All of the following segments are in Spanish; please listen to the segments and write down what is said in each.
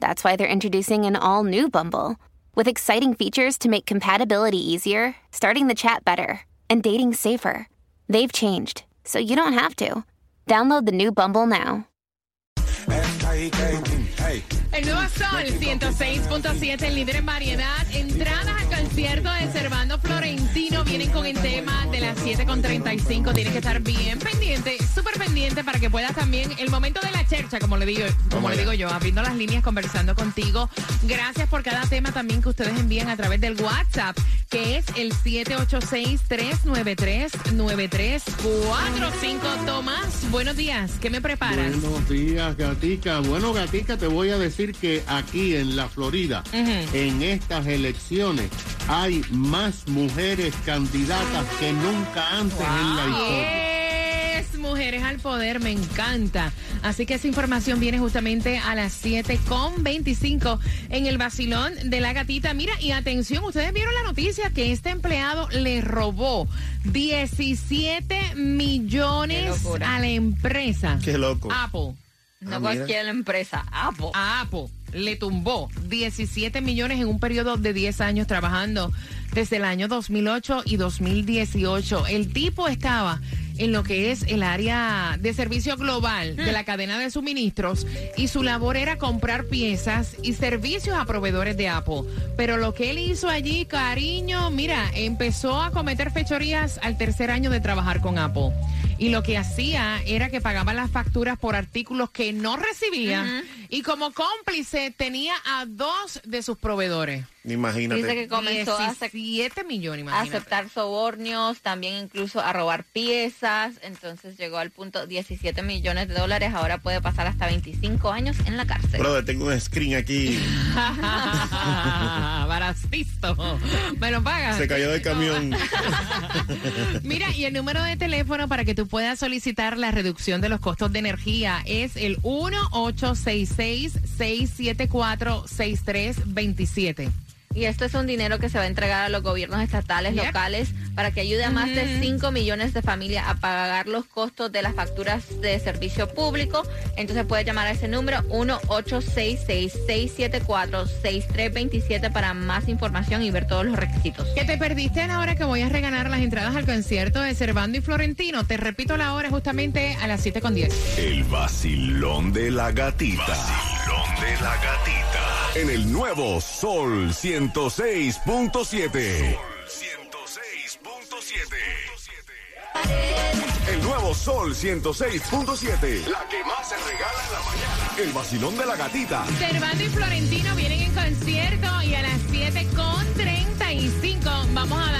that's why they're introducing an all new Bumble with exciting features to make compatibility easier, starting the chat better, and dating safer. They've changed, so you don't have to. Download the new Bumble now. El nuevo Sol 106.7, el líder en variedad. Entradas al concierto de Servando Florentino vienen con el tema 7.35. Tienes que estar bien pendiente, súper pendiente para que puedas también, el momento de la chercha, como le digo, como le digo yo, abriendo las líneas, conversando contigo. Gracias por cada tema también que ustedes envían a través del WhatsApp, que es el 786-393-9345. Tomás, buenos días. ¿Qué me preparas? Buenos días, Gatica. Bueno, Gatica, te voy a decir que aquí en la Florida, en estas elecciones, hay más mujeres candidatas que nunca antes en la historia. Es mujeres al poder, me encanta. Así que esa información viene justamente a las 7.25 en el vacilón de la gatita. Mira, y atención, ustedes vieron la noticia que este empleado le robó 17 millones a la empresa. Qué loco. Apple. No cualquier empresa, Apple. a Apple le tumbó 17 millones en un periodo de 10 años trabajando desde el año 2008 y 2018. El tipo estaba en lo que es el área de servicio global de la cadena de suministros y su labor era comprar piezas y servicios a proveedores de Apple. Pero lo que él hizo allí, cariño, mira, empezó a cometer fechorías al tercer año de trabajar con Apple. Y lo que hacía era que pagaba las facturas por artículos que no recibía y como cómplice tenía a dos de sus proveedores. Imagínate. Dice que comenzó a, acep- 17 millones, a aceptar sobornios, también incluso a robar piezas. Entonces llegó al punto 17 millones de dólares. Ahora puede pasar hasta 25 años en la cárcel. Brother, tengo un screen aquí. Baracisto. ¿Me lo pagas? Se cayó del camión. Mira, y el número de teléfono para que tú puedas solicitar la reducción de los costos de energía es el 1-866-674-6327. Y esto es un dinero que se va a entregar a los gobiernos estatales, Yep. locales, para que ayude a más de 5 millones de familias a pagar los costos de las facturas de servicio público. Entonces puedes llamar a ese número 1-866-674-6327 para más información y ver todos los requisitos. Que te perdiste a la hora que voy a regalar las entradas al concierto de Servando y Florentino. Te repito la hora justamente a las 7 con 10. El vacilón de la gatita. Vacilón de la gatita. En el nuevo Sol 106.7. Sol 106.7. El nuevo Sol 106.7. La que más se regala en la mañana. El vacilón de la gatita. Servando y Florentino vienen en concierto y a las 7 con 35 vamos a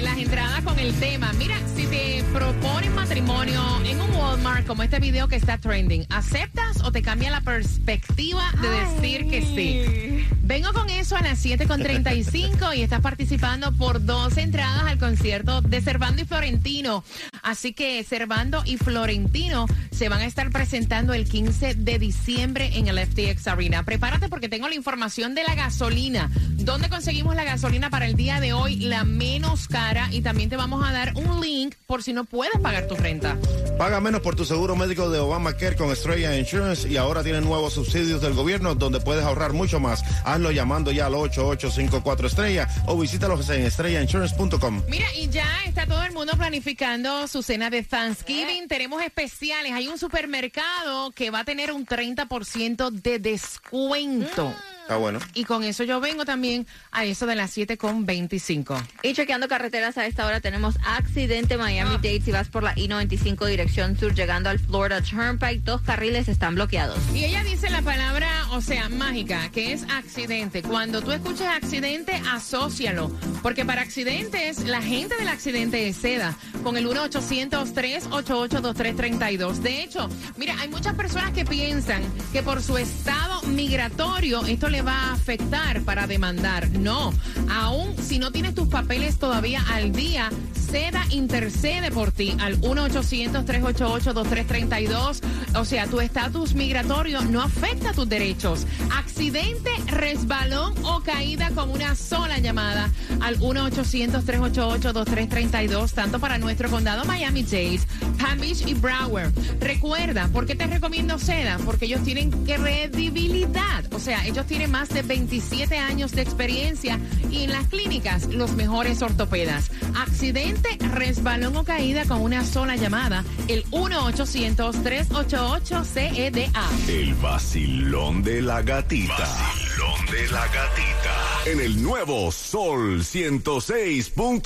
darte las entradas con el tema. Mira, si te proponen matrimonio en un Walmart como este video que está trending, ¿aceptas o te cambia la perspectiva de decir que sí? Vengo con eso a las 7 con 35 y estás participando por dos entradas al concierto de Servando y Florentino. Así que Servando y Florentino se van a estar presentando el 15 de diciembre en el FTX Arena. Prepárate porque tengo la información de la gasolina. ¿Dónde conseguimos la gasolina para el día de hoy? La menos cara. Y también te vamos a dar un link por si no puedes pagar tu renta. Paga menos por tu seguro médico de Obamacare con Estrella Insurance y ahora tiene nuevos subsidios del gobierno donde puedes ahorrar mucho más. Hazlo llamando ya al 8854 Estrella o visítalos en estrellainsurance.com. Mira, y ya está todo el mundo planificando su cena de Thanksgiving. Tenemos especiales. Hay un supermercado que va a tener un 30% de descuento. Está bueno. Y con eso yo vengo también a eso de las 7 con 25. Y chequeando carreteras a esta hora tenemos accidente Miami-Dade si vas por la I-95 dirección sur llegando al Florida Turnpike. Dos carriles están bloqueados. Y ella dice la palabra, o sea, mágica, que es accidente. Cuando tú escuches accidente, asócialo. Porque para accidentes, la gente del accidente es seda. Con el 1-800-388-2332. De hecho, mira, hay muchas personas que piensan que por su estado migratorio, esto le va a afectar para demandar. No, aún si no tienes tus papeles todavía al día, SEDA intercede por ti al 1-800-388-2332. O sea, tu estatus migratorio no afecta tus derechos. Accidente, resbalón o caída con una sola llamada al 1-800-388-2332, tanto para nuestro condado Miami-Dade, Palm Beach y Broward. Recuerda, ¿por qué te recomiendo SEDA? Porque ellos tienen credibilidad. O sea, ellos tienen más de 27 años de experiencia y en las clínicas los mejores ortopedas. Accidente, resbalón o caída con una sola llamada, el 1-800-388-CEDA. El vacilón de la gatita. Vacilón de la gatita. En el nuevo Sol 106.7. Sol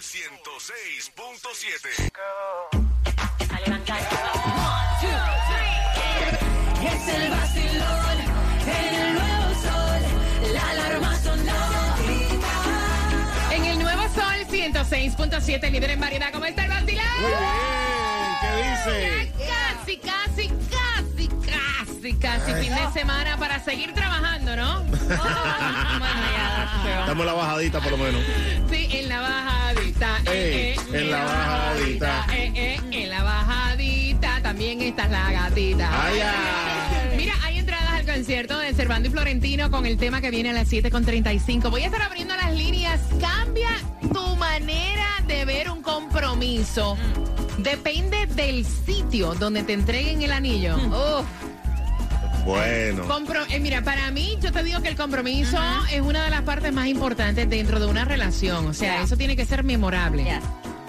106.7. 6.7, líder en variedad. ¿Cómo está el vacilado? Muy bien, ¿qué dice? Casi, casi, casi, casi, casi fin de semana para seguir trabajando, ¿no? Oh, bueno, ya, Estamos la bajadita por lo menos. Sí, en la bajadita. Eh, eh, en, la bajadita. Eh, en la bajadita también está la gatita. Ay. Mira, hay entradas al concierto de Servando y Florentino con el tema que viene a las 7.35. Voy a estar abriendo las líneas. Cambia compromiso. Depende del sitio donde te entreguen el anillo. Uf. Bueno. Compro- eh, mira, para mí, yo te digo que el compromiso es una de las partes más importantes dentro de una relación. O sea, Yeah. eso tiene que ser memorable.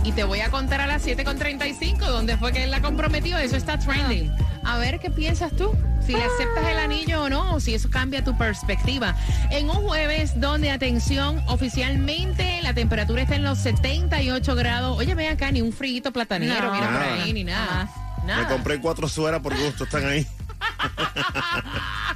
Y te voy a contar a las 7.35 dónde fue que él la comprometió. Eso está trending. A ver qué piensas tú. Si le aceptas el anillo o no, o si eso cambia tu perspectiva. En un jueves donde, atención, oficialmente la temperatura está en los 78 grados. Oye, ven acá, ni un frío platanero, No. mira por ahí, ni nada. Nada. Me compré cuatro sueras por gusto, están ahí.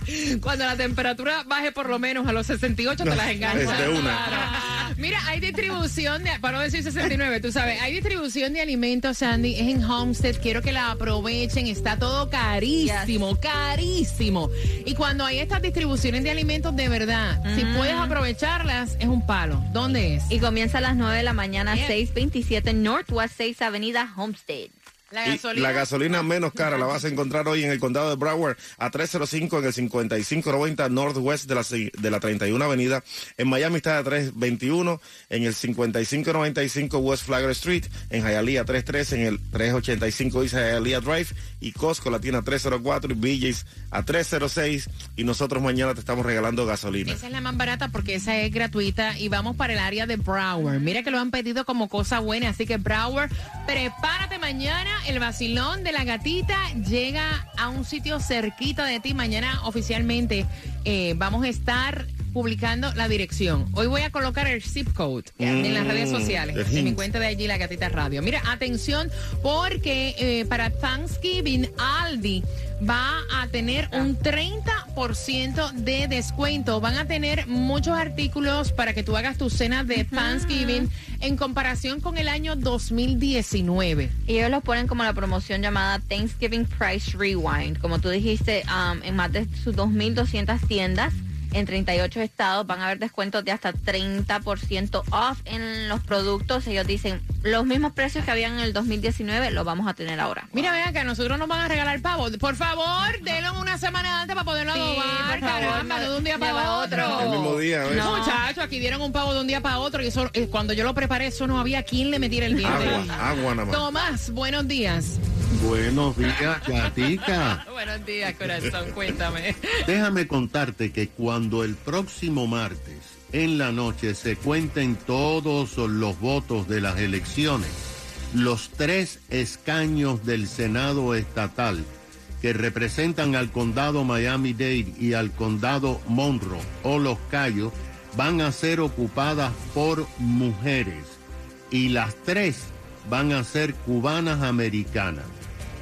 Cuando la temperatura baje por lo menos a los 68 te las enganchas. Es de una. Mira, hay distribución de, para no decir 69, tú sabes, hay distribución de alimentos, Sandy, es en Homestead, quiero que la aprovechen, está todo carísimo, carísimo. Y cuando hay estas distribuciones de alimentos de verdad, si puedes aprovecharlas, es un palo. ¿Dónde es? Y comienza a las 9 de la mañana, Bien. 627 Northwest 6 Avenida Homestead. La gasolina. la gasolina menos cara la vas a encontrar hoy en el condado de Broward a 305 en el 5590 Northwest de la, de la 31 Avenida. En Miami está a 321 en el 5595 West Flagler Street. En Hialeah 313 en el 385 East Hialeah Drive. Y Costco la tiene a 304 y BJ's a 306. Y nosotros mañana te estamos regalando gasolina. Esa es la más barata porque esa es gratuita y vamos para el área de Broward. Mira que lo han pedido como cosa buena, así que Broward, prepárate mañana. El vacilón de la gatita llega a un sitio cerquita de ti. Mañana oficialmente eh, vamos a estar publicando la dirección. Hoy voy a colocar el zip code en las redes sociales, el en mi cuenta de allí, La Gatita Radio. Mira, atención, porque eh, para Thanksgiving, Aldi va a tener un 30% de descuento. Van a tener muchos artículos para que tú hagas tu cena de Thanksgiving en comparación con el año 2019. Y ellos los ponen como la promoción llamada Thanksgiving Price Rewind. Como tú dijiste, um, en más de sus 2.200 tiendas en 38 estados van a haber descuentos de hasta 30% off en los productos. Ellos dicen, los mismos precios que habían en el 2019 los vamos a tener ahora. Mira, vean que a nosotros nos van a regalar pavo. Por favor, denlo una semana antes para poderlo Sí, adobar, por favor, caramba, no de un día para otro. El mismo día, ¿ves? No. Muchachos, aquí dieron un pavo de un día para otro y eso, eh, cuando yo lo preparé, eso no había quien le metiera el diente. Agua, agua nada más. Tomás, buenos días. Buenos días, Gatica. buenos días, corazón, cuéntame. Déjame contarte que cuando el próximo martes en la noche se cuenten todos los votos de las elecciones, los tres escaños del Senado estatal que representan al condado Miami-Dade y al condado Monroe o Los Cayos van a ser ocupadas por mujeres. Y las tres van a ser cubanas americanas.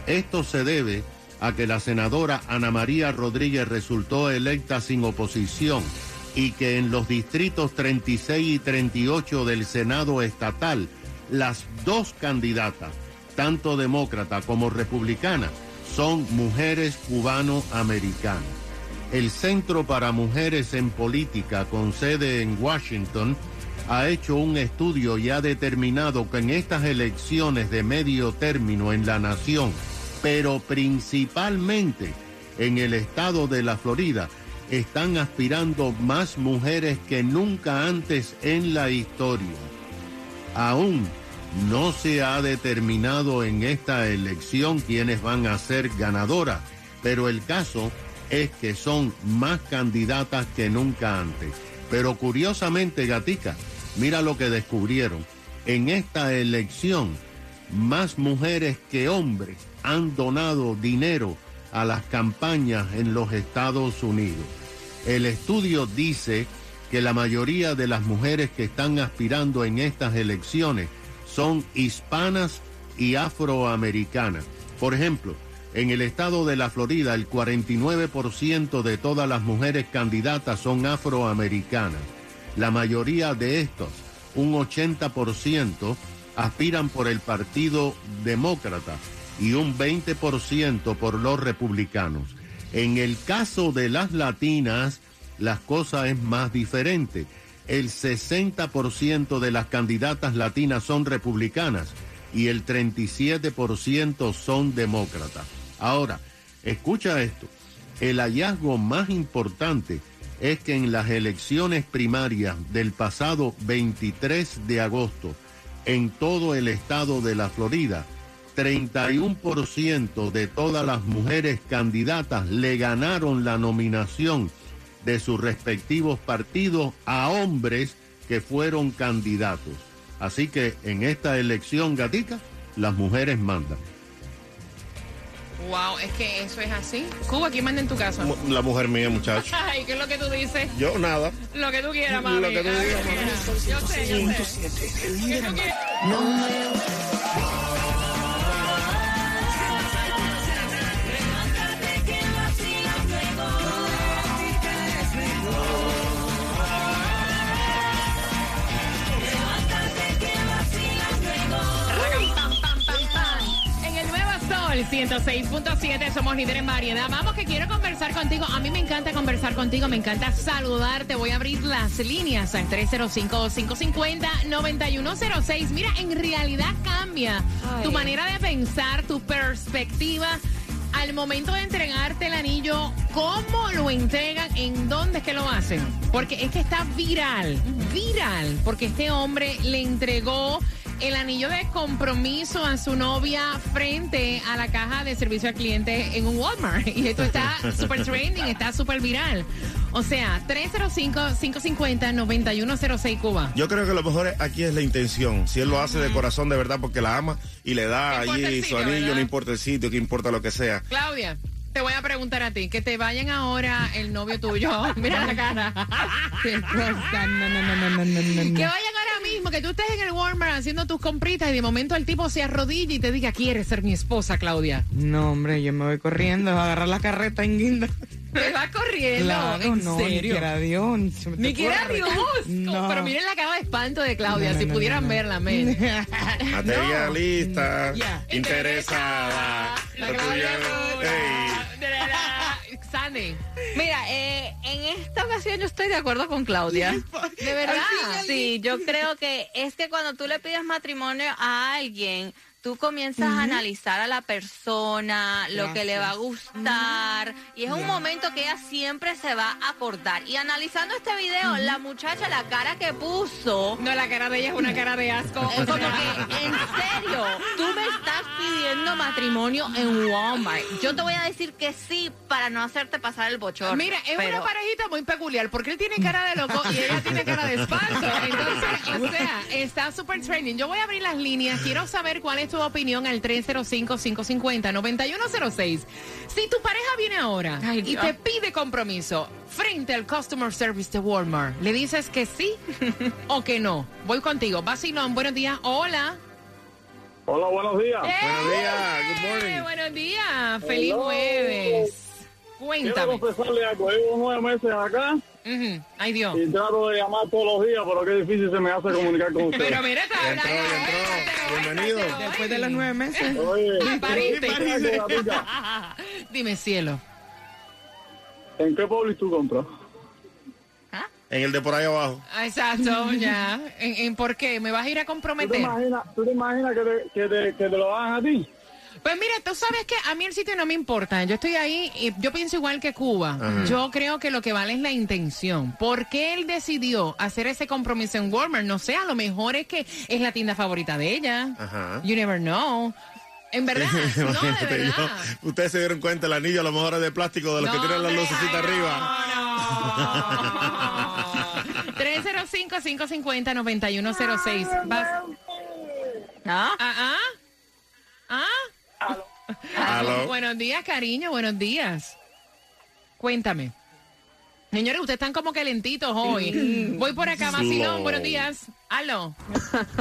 Esto se debe a que la senadora Ana María Rodríguez resultó electa sin oposición y que en los distritos 36 y 38 del Senado estatal, las dos candidatas, tanto demócrata como republicana, son mujeres cubano-americanas. el Centro para Mujeres en Política, con sede en Washington, ha hecho un estudio y ha determinado que en estas elecciones de medio término en la nación, pero principalmente en el estado de la Florida, están aspirando más mujeres que nunca antes en la historia. Aún no se ha determinado en esta elección quiénes van a ser ganadoras, pero el caso es que son más candidatas que nunca antes. Pero curiosamente, Gatica, mira lo que descubrieron. En esta elección, más mujeres que hombres han donado dinero a las campañas en los Estados Unidos. El estudio dice que la mayoría de las mujeres que están aspirando en estas elecciones son hispanas y afroamericanas. Por ejemplo, en el estado de la Florida, el 49% de todas las mujeres candidatas son afroamericanas. La mayoría de estos, un 80%, aspiran por el Partido Demócrata y un 20% por los republicanos. En el caso de las latinas, las cosas es más diferente. El 60% de las candidatas latinas son republicanas y el 37% son demócratas. Ahora, escucha esto. El hallazgo más importante es que en las elecciones primarias del pasado 23 de agosto, en todo el estado de la Florida, 31% de todas las mujeres candidatas le ganaron la nominación de sus respectivos partidos a hombres que fueron candidatos. Así que en esta elección, gatica, las mujeres mandan. Wow, es que eso es así. Cuba, ¿quién manda en tu casa? La mujer mía, muchacho. Ay, ¿qué es lo que tú dices? Yo nada. Lo que tú quieras, mami. Lo que tú digas, mami. Yo sé, yo sé. Sol 106.7 somos líderes en variedad. Vamos que quiero conversar contigo. A mí me encanta conversar contigo, me encanta saludarte. Voy a abrir las líneas al 305-550-9106. Mira, en realidad cambia Ay. tu manera de pensar, tu perspectiva. Al momento de entregarte el anillo, ¿cómo lo entregan? ¿En dónde es que lo hacen? Porque es que está viral, viral, porque este hombre le entregó el anillo de compromiso a su novia frente a la caja de servicio al cliente en un Walmart. Y esto está súper trending, está súper viral. O sea, 305-550-9106 Cuba. Yo creo que lo mejor aquí es la intención. Si él lo hace de corazón, de verdad, porque la ama y le da allí su anillo, no importa el sitio, que importa lo que sea. Claudia. Te voy a preguntar a ti, que te vayan ahora el novio tuyo. Mira la cara. Que vayan ahora mismo, que tú estés en el Walmart haciendo tus compritas y de momento el tipo se arrodilla y te diga, ¿quieres ser mi esposa, Claudia? No, hombre, yo me voy corriendo a agarrar la carreta en guinda. Te va corriendo, Claro, en no, ni serio. quiera Dios. ni Ni quiera. Dios. No. Pero miren la cara de espanto de Claudia, No, no, si no, pudieran verla, men. Materialista, Ya. interesada. La Claudia. Mira, en esta ocasión yo estoy de acuerdo con Claudia. De verdad. Sí, yo creo que es que cuando tú le pides matrimonio a alguien, tú comienzas a analizar a la persona, lo que le va a gustar, y es un momento que ella siempre se va a acordar. Y analizando este video, la muchacha, la cara que puso, No, la cara de ella es una cara de asco. es como que, en serio, tú me estás pidiendo matrimonio en Walmart. Yo te voy a decir que sí para no hacerte pasar el bochorno. Mira, es pero- una parejita muy peculiar porque él tiene cara de loco y ella tiene cara de espanto. Entonces, o sea, está súper trending. Yo voy a abrir las líneas. Quiero saber cuál es tu opinión al 305-550-9106. Si tu pareja viene ahora Ay, y te pide compromiso frente al customer service de Walmart, ¿le dices que sí o que no? Voy contigo. Vacilón, buenos días. Hola. Hola, buenos días. Buenos días, good Eh, morning. buenos días. Feliz Hello. jueves. Quiero Cuéntame. confesarle algo. Llevo nueve meses acá Ujú. Ay, Dios. y trato de llamar todos los días, pero qué difícil se me hace comunicar con ustedes. Pero mira, está entró. Bienvenido. Después de los nueve meses. Oye, quiero. Dime, cielo. ¿En qué Publix tú compras? En el de por ahí abajo. Ah, Exacto, ya. ¿En, en por qué? ¿Me vas a ir a ¿Tú te comprometer? imaginas, tú te imaginas que, te, que, te, que te lo hagan a ti? Pues mira, tú sabes que a mí el sitio no me importa. Yo estoy ahí y yo pienso igual que Cuba. Yo creo que lo que vale es la intención. ¿Por qué él decidió hacer ese compromiso en Walmart? No sé, a lo mejor es que es la tienda favorita de ella. Ajá. You never know. En verdad, no, de verdad. yo- ustedes se dieron cuenta, el anillo a lo mejor es de plástico de los que tienen las lucecitas arriba. No, no. 305-550-9106. Vas. ¿No? Ah, ah. Ah. Aló. Buenos días, cariño, buenos días. Cuéntame. Señores, ustedes están como calentitos hoy. Voy por acá, Vacilón, No. buenos días. Aló.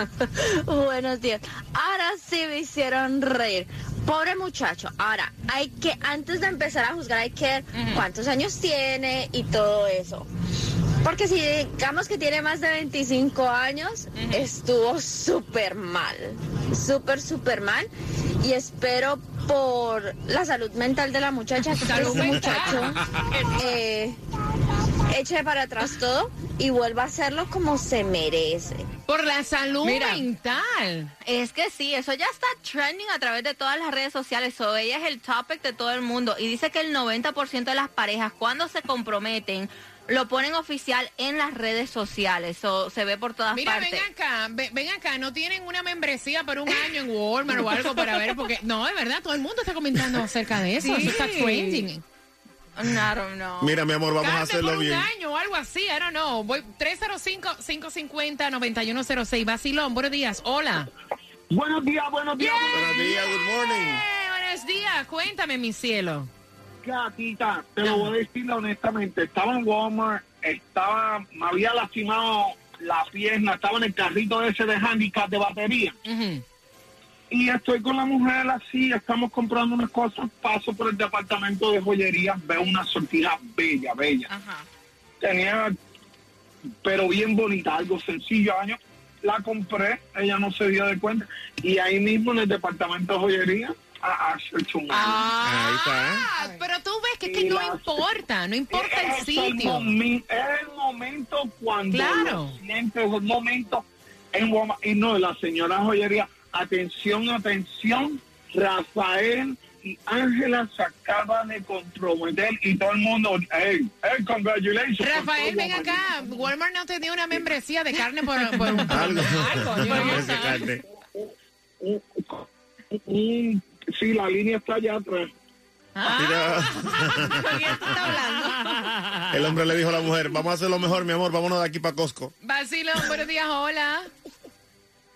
Buenos días. Ahora sí me hicieron reír. Pobre muchacho. Ahora, hay que, antes de empezar a juzgar, hay que ver cuántos años tiene y todo eso. Porque si digamos que tiene más de 25 años, estuvo súper mal. Súper, súper mal. Y espero por la salud mental de la muchacha que mental. muchacho eh, eche para atrás todo y vuelva a hacerlo como se merece. Por la salud Mira. mental. Es que sí, eso ya está trending a través de todas las redes sociales. So, ella es el topic de todo el mundo. Y dice que el 90% de las parejas, cuando se comprometen, lo ponen oficial en las redes sociales. So, se ve por todas Mira, partes. ven acá, ve- ven acá, no tienen una membresía por un año en Walmart o algo para ver, porque no, de verdad, todo el mundo está comentando acerca de eso, eso está trending. I don't know. Mira, mi amor, vamos a hacerlo por un bien. año o algo así, I don't know. Voy 305-550-9106. Basilón, buenos días. Hola. Buenos días, buenos días. Buenos días, good morning. Buenos días. Cuéntame, mi cielo. Gatita, te lo voy a decir honestamente. Estaba en Walmart, estaba, me había lastimado la pierna, estaba en el carrito ese de handicap de batería. Y estoy con la mujer así, estamos comprando unas cosas, paso por el departamento de joyería, veo una sortija bella, bella. Ajá. Tenía, pero bien bonita, algo sencillo, año. La compré, ella no se dio de cuenta. Y ahí mismo en el departamento de joyería, un año. Ahí está. Ah, pero tú ves que, es que no la- importa, no importa el Es el, sitio. momen- es el momento cuando Claro. sientes, es el momento en Walmart. Y no, la señora joyería, atención, atención, Rafael y Ángela se acaban de comprometer y todo el mundo, hey, hey, congratulations. Rafael, ven acá. Walmart no te dio una membresía de carne por, por un por Algo. algo, yo sí, la línea está allá atrás. Mira, ¿Con quién tú estás hablando? el hombre le dijo a la mujer, vamos a hacer lo mejor, mi amor, vámonos de aquí para Costco. Basilón, buenos días, hola.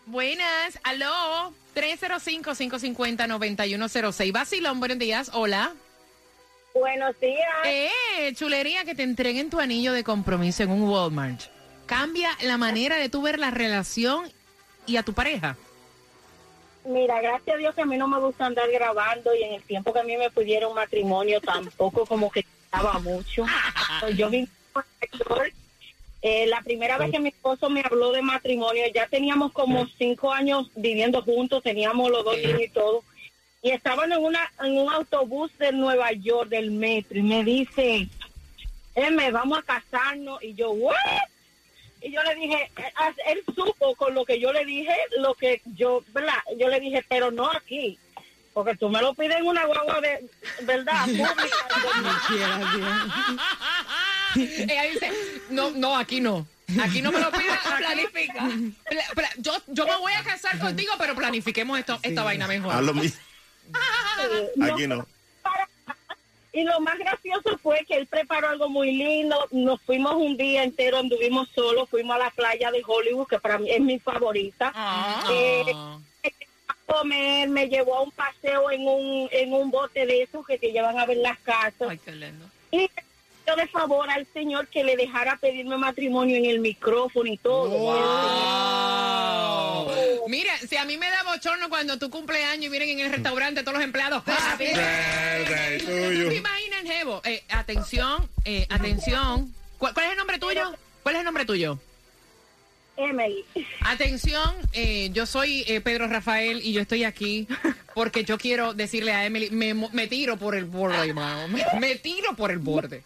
Buenas, aló. 305-550-9106. Basilón, buenos días, hola. Buenos días. Eh, chulería, que te entreguen tu anillo de compromiso en un Walmart. Cambia la manera de tú ver la relación y a tu pareja. Mira, gracias a Dios que a mí no me gusta andar grabando y en el tiempo que a mí me pidieron matrimonio tampoco como que estaba mucho. Yo Señor. Eh, la primera vez que mi esposo me habló de matrimonio, ya teníamos como cinco años viviendo juntos, teníamos los dos niños y todo. Y estaban en, una, en un autobús de Nueva York, del metro, y me dice, me vamos a casarnos. Y yo, ¿what? Y yo le dije, eh, ah, él supo con lo que yo le dije, lo que yo, ¿verdad? Yo le dije, pero no aquí, porque tú me lo pides en una guagua de, ¿verdad? Pública. Ella dice, no, no, aquí no. Aquí no me lo pidas, planifica. Pla- pla- Yo, yo me voy a casar contigo, pero planifiquemos esto, esta vaina mejor. Lo mismo. Aquí no. Y lo más gracioso fue que él preparó algo muy lindo. Nos fuimos un día entero, anduvimos solos, fuimos a la playa de Hollywood, que para mí es mi favorita. Eh, a comer, me llevó a un paseo en un, en un bote de esos que te llevan a ver las casas. Ay, qué lindo. Y yo de favor al señor que le dejara pedirme matrimonio en el micrófono y todo. Wow. Mira, si a mí me da bochorno cuando tu cumpleaños y vienen en el restaurante todos los empleados. Happy Birthday to you. ¿Te imaginas, Jevo? Eh, atención, eh, atención. ¿Cuál, cuál es el nombre tuyo? ¿Cuál es el nombre tuyo? Emily. Atención, eh, yo soy eh, Pedro Rafael y yo estoy aquí porque yo quiero decirle a Emily, me, mo- me tiro por el borde, hermano. Me, me tiro por el borde.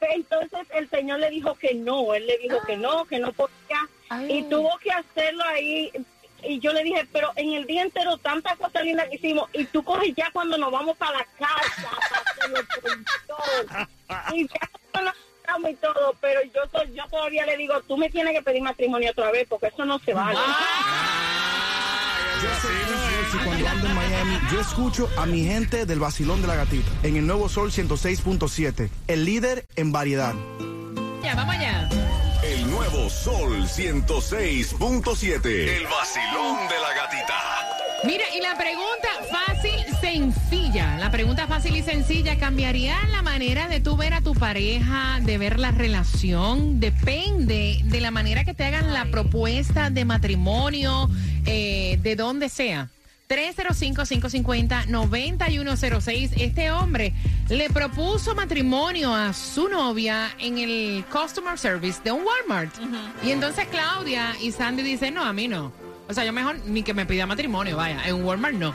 Entonces el señor le dijo que no, él le dijo que no, que no podía y tuvo que hacerlo ahí. Y yo le dije, pero en el día entero tantas cosas lindas que hicimos y tú coges ya cuando nos vamos para la casa para. Y ya y todo, pero yo, yo todavía le digo, tú me tienes que pedir matrimonio otra vez porque eso no se vale. Yo cuando ando en Miami, yo escucho a mi gente del vacilón de la gatita en el nuevo Sol 106.7, el líder en variedad. Ya, vamos allá. El nuevo Sol 106.7. El vacilón de la gatita. Mira, y la pregunta fácil, sencilla. La pregunta fácil y sencilla, ¿cambiaría la manera de tú ver a tu pareja, de ver la relación? Depende de la manera que te hagan la propuesta de matrimonio, eh, de donde sea. 305-550-9106. Este hombre le propuso matrimonio a su novia en el customer service de un Walmart. Y entonces Claudia y Sandy dicen, no, a mí no. O sea, yo mejor ni que me pida matrimonio, vaya. En Walmart no.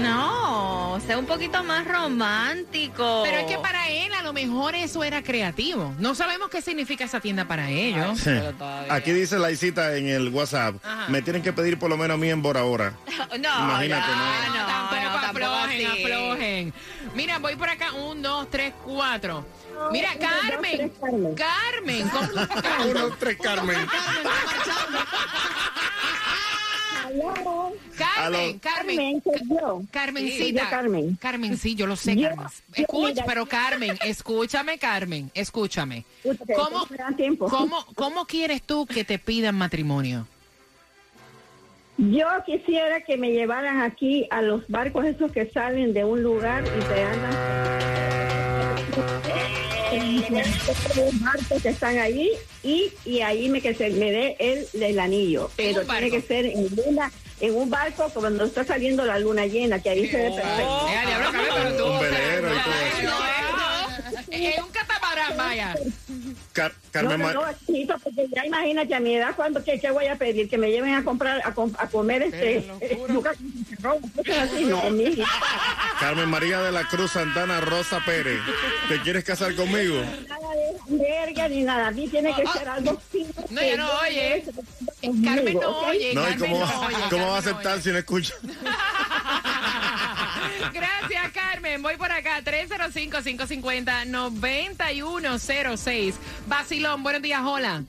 No, sea un poquito más romántico. Pero es que para él a lo mejor eso era creativo. No sabemos qué significa esa tienda para ellos. Sí. Aquí dice la cita en el WhatsApp. Ajá. Me tienen que pedir por lo menos a mí en Bora. No, Imagínate, no, no. no, tampoco no, tampoco aflojen, así. aflojen. Mira, voy por acá. Un, dos, tres, cuatro. Mira, uno, dos, Carmen. tres, Carmen. Carmen. ¿cómo- Uno, tres, Carmen. Carmen. Carmen. Carmen, soy yo. Carmencita. Carmen. Carmen, sí, yo lo sé, Yo- Carmen. Escucha, pero Carmen, escúchame, Carmen, escúchame. Escúchate, ¿Cómo, me dan tiempo. cómo, ¿Cómo quieres tú que te pidan matrimonio? Yo quisiera que me llevaran aquí a los barcos esos que salen de un lugar y te andan en barcos que están ahí y, y ahí me que se me dé el, el anillo. Pero tiene que ser en una en un barco cuando está saliendo la luna llena que ahí se ve perfecto. Eh, Un velero y todo eso. Es un catamarán, vaya. Car- Carmen no, Mar- no, chiquito, porque ya imagínate a mi edad cuando que, voy a pedir que me lleven a comprar a, com- a comer este yuca con chicharrón, cosas así no mi Carmen María de la Cruz Santana Rosa Pérez. ¿Te quieres casar conmigo? nada de verga ni nada. A mí tiene que ser algo fino. No, ya no yo oye. Carmen no oye. No, ¿y Carmen cómo, no va- oye, cómo va a aceptar si no escucha? Gracias, Carmen. Voy por acá, 305-550-9106. Bacilón, buenos días, hola.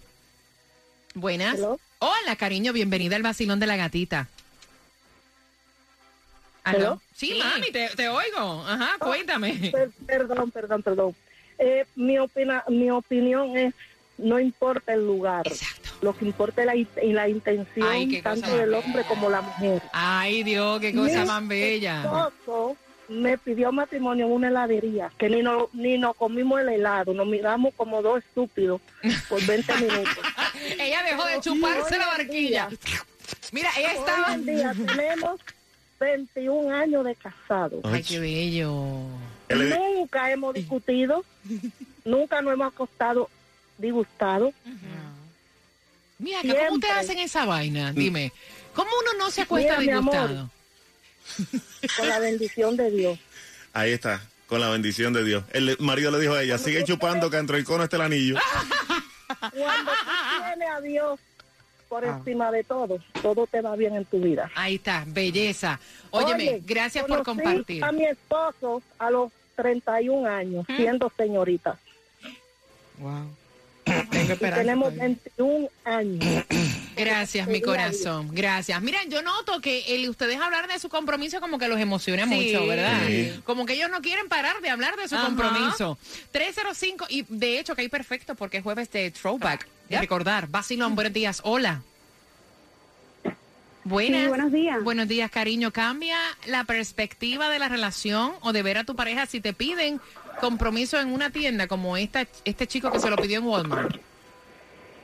Buenas. Hello. Hola, cariño, bienvenida al Bacilón de la Gatita. ¿Aló? Sí, mami, te, te oigo. Ajá, cuéntame. Per- perdón, perdón, perdón. Eh, mi, opina, mi opinión es, no importa el lugar. Exacto. Lo que importa es la, intención Ay, tanto del hombre como la mujer. Ay, Dios, qué cosa Mi más bella. esposo me pidió matrimonio en una heladería, que ni, no, ni nos comimos el helado, nos miramos como dos estúpidos por 20 minutos. Ella dejó de chuparse la barquilla. día- Mira, ella Hoy estaba... en día tenemos 21 años de casados. Ay, qué bello. Nunca hemos discutido, nunca nos hemos acostado disgustados. Mira, ¿cómo ustedes Siempre. hacen esa vaina? Dime, ¿cómo uno no se acuesta Mira, disgustado? con la bendición de Dios. Ahí está, con la bendición de Dios. El marido le dijo a ella, sigue chupando que entre el cono está el anillo. Cuando tú tienes a Dios por encima de todo, todo te va bien en tu vida. Ahí está, belleza. Óyeme, Oye, gracias por compartir. A mi esposo a los 31 años, siendo señorita. Wow. Tengo Y esperanza. tenemos todavía. 21 años. Gracias, mi corazón. Gracias. Miren, yo noto que el ustedes hablar de su compromiso como que los emociona Sí. mucho, ¿verdad? Sí. Como que ellos no quieren parar de hablar de su Ajá. compromiso. 305, y de hecho que hay perfecto porque es jueves de throwback. De recordar. Basilón, buenos días. Hola. Buenas. Sí, buenos días. Buenos días, cariño. ¿Cambia la perspectiva de la relación o de ver a tu pareja si te piden compromiso en una tienda como esta, este chico que se lo pidió en Walmart?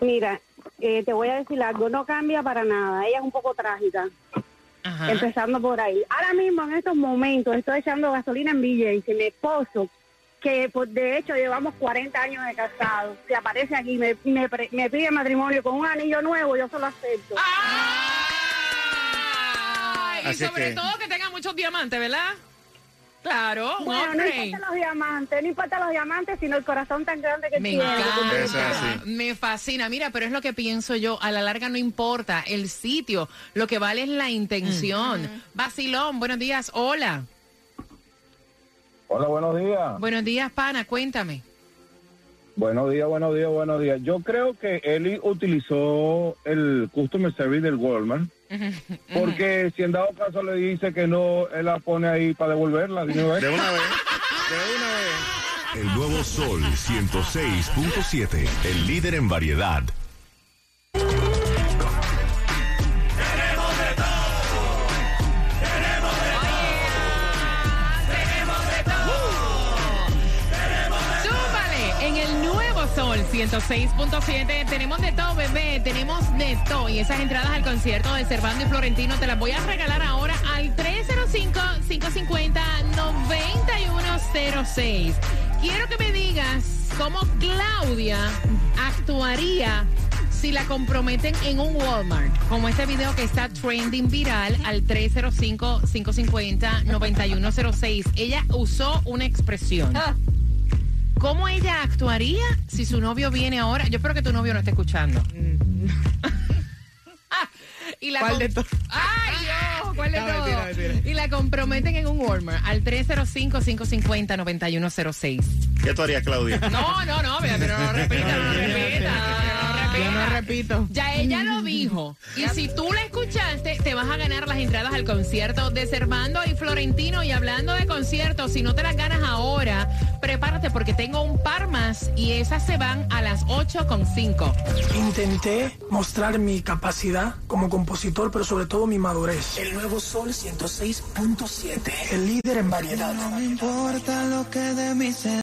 Mira, eh, te voy a decir algo, no cambia para nada. Ella es un poco trágica, Ajá. empezando por ahí. Ahora mismo, en estos momentos, estoy echando gasolina en Villa y mi esposo, que pues, de hecho llevamos 40 años de casado, se aparece aquí y me, me, pide matrimonio con un anillo nuevo, yo se lo acepto. ¡Ay! Y Así sobre que- todo que tenga muchos diamantes, ¿verdad? Claro, Bueno, no importa los diamantes, no importa los diamantes, sino el corazón tan grande que Me tiene. encanta, me fascina. Mira, pero es lo que pienso yo. A la larga no importa el sitio, lo que vale es la intención. Basilón, buenos días. Hola. Hola, buenos días. Buenos días, pana. Cuéntame. Buenos días, buenos días, buenos días. Yo creo que Eli utilizó el customer service del Walmart. Porque si en dado caso le dice que no, él la pone ahí para devolverla. de una vez. De una vez, de una vez. El nuevo Sol 106.7. El líder en variedad. 106.7. Tenemos de todo, bebé. Tenemos de todo. Y esas entradas al concierto de Servando y Florentino te las voy a regalar ahora al 305-550-9106. Quiero que me digas cómo Claudia actuaría si la comprometen en un Walmart, como este video que está trending viral al 305-550-9106. Ella usó una expresión. ¿Cómo ella actuaría si su novio viene ahora? Yo espero que tu novio no esté escuchando. Ah, y la ¿Cuál de todos? ¡Ay, Dios! ¿Cuál de No, mentira, mentira. Y la comprometen en un Walmart al 305-550-9106. ¿Qué tú harías, Claudia? No, no, no, pero no repita, no repita, no Yo no repito. Ya ella lo dijo. Y si tú la escuchaste, te vas a ganar las entradas al concierto de Servando y Florentino. Y hablando de conciertos, si no te las ganas ahora, prepárate porque tengo un par más y esas se van a las 8.5. Intenté mostrar mi capacidad como compositor, pero sobre todo mi madurez. El nuevo Sol 106.7, el líder en variedad. No me importa lo que de mí se